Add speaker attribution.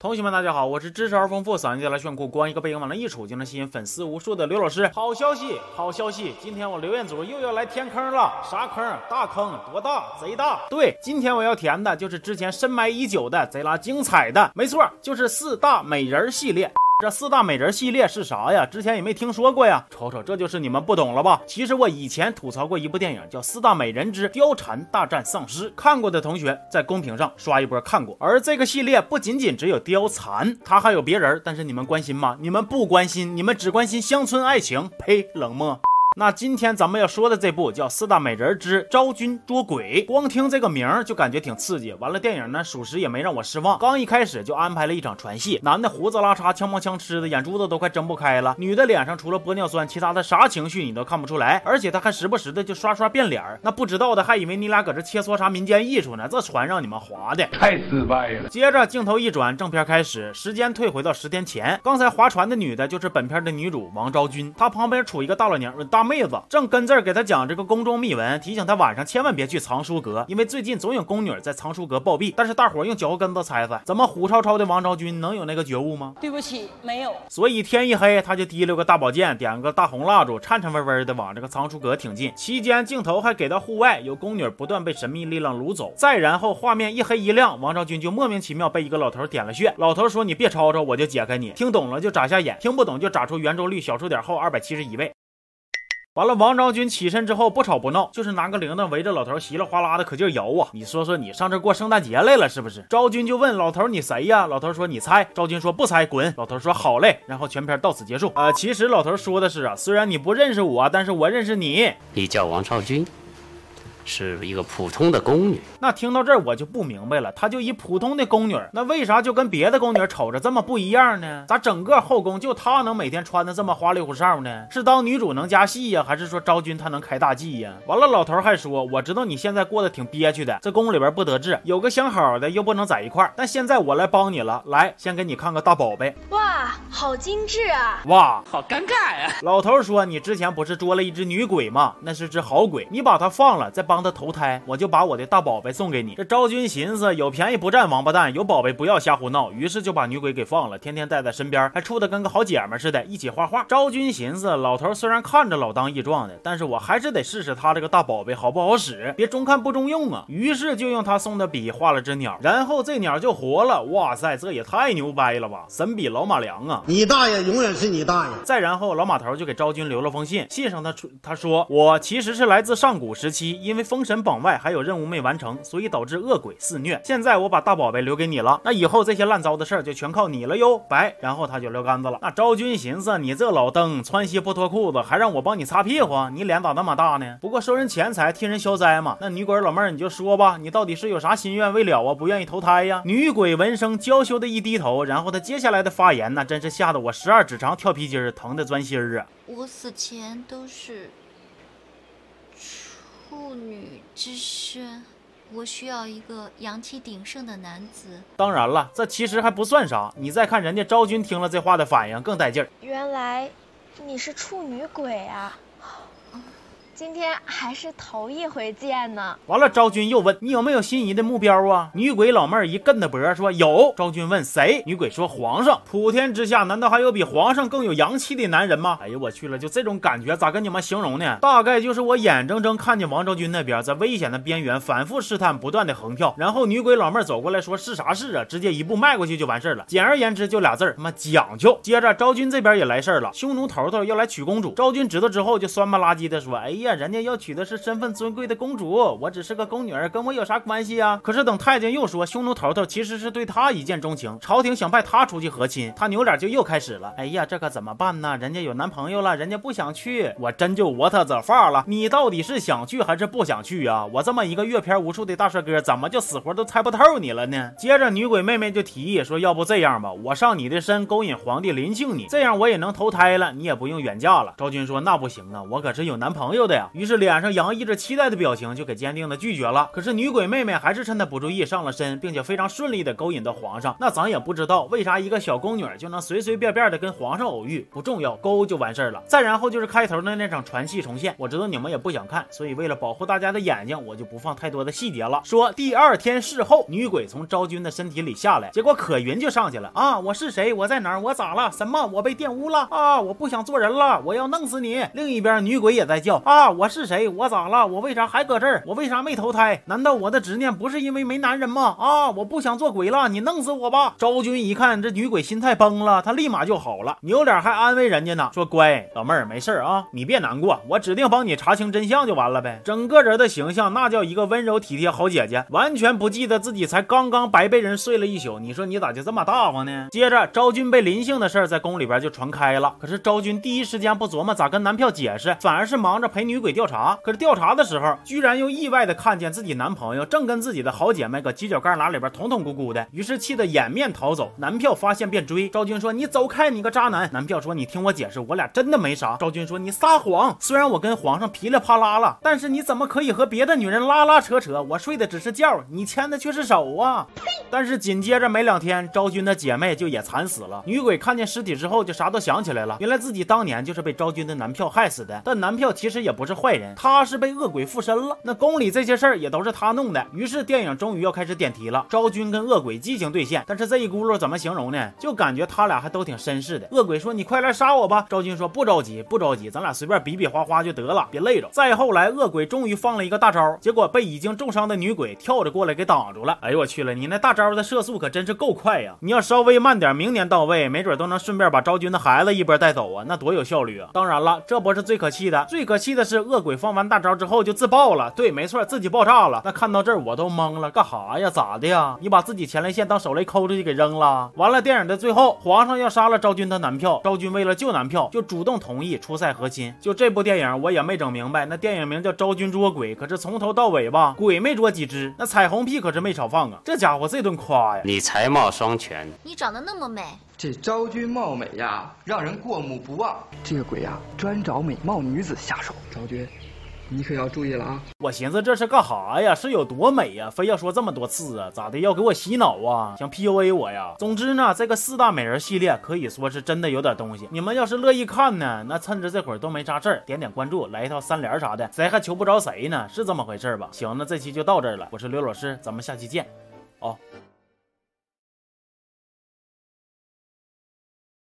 Speaker 1: 同学们，大家好，我是知识而丰富、嗓音贼来炫酷、光一个背影往那一杵就能吸引粉丝无数的刘老师。好消息，好消息！今天我刘彦祖又要来填坑了。啥坑？大坑，多大？贼大！对，今天我要填的就是之前深埋已久的、贼拉精彩的，没错，就是四大美人系列。这四大美人系列是啥呀？之前也没听说过呀。瞅瞅，这就是你们不懂了吧？其实我以前吐槽过一部电影，叫《四大美人之貂蝉大战丧尸》。看过的同学在公屏上刷一波看过。而这个系列不仅仅只有貂蝉，它还有别人，但是你们关心吗？你们不关心，你们只关心乡村爱情。呸，冷漠。那今天咱们要说的这部叫《四大美人之昭君捉鬼》，光听这个名儿就感觉挺刺激。完了，电影呢，属实也没让我失望。刚一开始就安排了一场船戏，男的胡子拉碴、枪帮枪吃的，眼珠子都快睁不开了；女的脸上除了玻尿酸，其他的啥情绪你都看不出来。而且他还时不时的就刷刷变脸儿，那不知道的还以为你俩搁这切磋啥民间艺术呢。这船让你们划的
Speaker 2: 太失败了。
Speaker 1: 接着镜头一转，正片开始，时间退回到十天前，刚才划船的女的就是本片的女主王昭君，她旁边杵一个大老娘大妹子，正跟。这儿给他讲这个宫中秘闻，提醒他晚上千万别去藏书阁，因为最近总有宫女在藏书阁暴毙。但是大伙用脚后跟子猜猜，怎么虎超超的王昭君能有那个觉悟吗？
Speaker 3: 对不起，没有。
Speaker 1: 所以天一黑，他就提溜个大宝剑，点个大红蜡烛，颤颤巍巍的往这个藏书阁挺进。期间镜头还给到户外，有宫女不断被神秘力量掳走。再然后画面一黑一亮，王昭君就莫名其妙被一个老头点了穴。老头说：“你别吵吵，我就解开你。”听懂了就眨下眼，听不懂就眨出圆周率小数点后二百七十一位。完了，王昭君起身之后不吵不闹，就是拿个铃铛围着老头稀里哗啦的可劲摇啊！你说说，你上这过圣诞节来了是不是？昭君就问老头你谁呀？老头说你猜。昭君说不猜，滚。老头说好嘞。然后全片到此结束。呃，其实老头说的是啊，虽然你不认识我，但是我认识你。
Speaker 4: 你叫王昭君。是一个普通的宫女，
Speaker 1: 那听到这儿我就不明白了，她就一普通的宫女，那为啥就跟别的宫女瞅着这么不一样呢？咋整个后宫就她能每天穿的这么花里胡哨呢？是当女主能加戏呀，还是说昭君她能开大计呀？完了，老头还说，我知道你现在过得挺憋屈的，这宫里边不得志，有个相好的又不能在一块儿，但现在我来帮你了，来，先给你看个大宝贝。
Speaker 5: 哇，好精致啊！
Speaker 1: 哇，
Speaker 4: 好尴尬呀！
Speaker 1: 老头说，你之前不是捉了一只女鬼吗？那是只好鬼，你把它放了，再帮。他投胎，我就把我的大宝贝送给你。这昭君寻思有便宜不占，王八蛋，有宝贝不要瞎胡闹，于是就把女鬼给放了，天天带在身边，还处的跟个好姐们似的，一起画画。昭君寻思，老头虽然看着老当益壮的，但是我还是得试试他这个大宝贝好不好使，别中看不中用啊。于是就用他送的笔画了只鸟，然后这鸟就活了。哇塞，这也太牛掰了吧！神笔老马良啊！
Speaker 6: 你大爷永远是你大爷。
Speaker 1: 再然后，老马头就给昭君留了封信，信上他出他说我其实是来自上古时期，因为封神榜外还有任务没完成，所以导致恶鬼肆虐。现在我把大宝贝留给你了，那以后这些烂糟的事儿就全靠你了哟。白，然后他就撂杆子了。那昭君寻思，你这老登穿鞋不脱裤子，还让我帮你擦屁股，你脸咋那么大呢？不过收人钱财替人消灾嘛。那女鬼老妹儿，你就说吧，你到底是有啥心愿未了啊？不愿意投胎呀？女鬼闻声娇羞的一低头，然后她接下来的发言，那真是吓得我十二指肠跳皮筋儿，疼的钻心儿啊！
Speaker 7: 我死前都是。处女之身，我需要一个阳气鼎盛的男子。
Speaker 1: 当然了，这其实还不算啥。你再看人家昭君听了这话的反应，更带劲儿。
Speaker 5: 原来你是处女鬼啊！今天还是头一回见呢。
Speaker 1: 完了，昭君又问你有没有心仪的目标啊？女鬼老妹儿一跟的脖说有。昭君问谁？女鬼说皇上。普天之下难道还有比皇上更有阳气的男人吗？哎呀，我去了，就这种感觉咋跟你们形容呢？大概就是我眼睁睁看见王昭君那边在危险的边缘反复试探，不断的横跳，然后女鬼老妹儿走过来说是啥是啊？直接一步迈过去就完事儿了。简而言之就俩字儿，他妈讲究。接着昭君这边也来事儿了，匈奴头头要来娶公主。昭君知道之后就酸不拉几的说，哎呀。人家要娶的是身份尊贵的公主，我只是个宫女儿，跟我有啥关系呀？可是等太监又说匈奴头头其实是对他一见钟情，朝廷想派他出去和亲，他扭脸就又开始了。哎呀，这可怎么办呢？人家有男朋友了，人家不想去，我真就 what the fuck 了。你到底是想去还是不想去啊？我这么一个阅片无数的大帅哥，怎么就死活都猜不透你了呢？接着女鬼妹妹就提议说，要不这样吧，我上你的身勾引皇帝临幸你，这样我也能投胎了，你也不用远嫁了。昭君说那不行啊，我可是有男朋友的。呀。于是脸上洋溢着期待的表情，就给坚定的拒绝了。可是女鬼妹妹还是趁他不注意上了身，并且非常顺利的勾引到皇上。那咱也不知道为啥一个小宫女就能随随便便的跟皇上偶遇，不重要，勾就完事儿了。再然后就是开头的那场传戏重现，我知道你们也不想看，所以为了保护大家的眼睛，我就不放太多的细节了。说第二天事后，女鬼从昭君的身体里下来，结果可云就上去了啊！我是谁？我在哪儿？我咋了？什么？我被玷污了啊！我不想做人了，我要弄死你！另一边女鬼也在叫啊！我是谁？我咋了？我为啥还搁这儿？我为啥没投胎？难道我的执念不是因为没男人吗？啊！我不想做鬼了，你弄死我吧！昭君一看这女鬼心态崩了，她立马就好了，扭脸还安慰人家呢，说乖老妹儿没事啊，你别难过，我指定帮你查清真相就完了呗。整个人的形象那叫一个温柔体贴好姐姐，完全不记得自己才刚刚白被人睡了一宿。你说你咋就这么大方呢？接着昭君被临幸的事儿在宫里边就传开了，可是昭君第一时间不琢磨咋跟男票解释，反而是忙着陪女鬼调查。可是调查的时候，居然又意外的看见自己男朋友正跟自己的好姐妹搁犄角旮旯里边捅捅咕咕的，于是气得掩面逃走。男票发现便追，昭君说：“你走开，你个渣男！”男票说：“你听我解释，我俩真的没啥。”昭君说：“你撒谎！虽然我跟皇上噼里啪啦了，但是你怎么可以和别的女人拉拉扯扯？我睡的只是觉，你牵的却是手啊！” 但是紧接着没两天，昭君的姐妹就也惨死了。女鬼看见尸体之后，就啥都想起来了，原来自己当年就是被昭君的男票害死的。但男票其实也不是坏人，他是被恶鬼附身了。那宫里这些事儿也都是他弄的。于是电影终于要开始点题了，昭君跟恶鬼激情对线，但是这一轱辘怎么形容呢？就感觉他俩还都挺绅士的。恶鬼说：“你快来杀我吧！”昭君说：“不着急，不着急，咱俩随便比比划划就得了，别累着。”再后来，恶鬼终于放了一个大招，结果被已经重伤的女鬼跳着过来给挡住了。哎呦我去了，你那大招的射速可真是够快呀！你要稍微慢点，明年到位，没准都能顺便把昭君的孩子一波带走啊，那多有效率啊！当然了，这不是最可气的，最可气的是恶鬼放完大招之后就自爆了。对，没错，自己爆炸了。那看到这儿我都懵了，干哈呀？咋的呀？你把自己前列腺当手雷抠出去给扔了？完了，电影的最后，皇上要杀了昭君的男票，昭君为了救男票，就主动同意出塞和亲。就这部电影我也没整明白，那电影名叫《昭君捉鬼》，可是从头到尾吧，鬼没捉几只，那彩虹屁可是没少放啊！这家伙这顿夸呀！
Speaker 4: 你才貌双全，
Speaker 7: 你长得那么美，
Speaker 2: 这昭君貌美呀，让人过目不忘。这个鬼呀，专找美貌女子下手。昭君，你可要注意了啊！
Speaker 1: 我寻思这是干哈呀？是有多美呀？非要说这么多次啊？咋的？要给我洗脑啊？想 PUA 我呀？总之呢，这个四大美人系列可以说是真的有点东西。你们要是乐意看呢，那趁着这会儿都没啥事儿，点点关注，来一套三连啥的，谁还求不着谁呢？是这么回事吧？行，那这期就到这儿了。我是刘老师，咱们下期见。哦。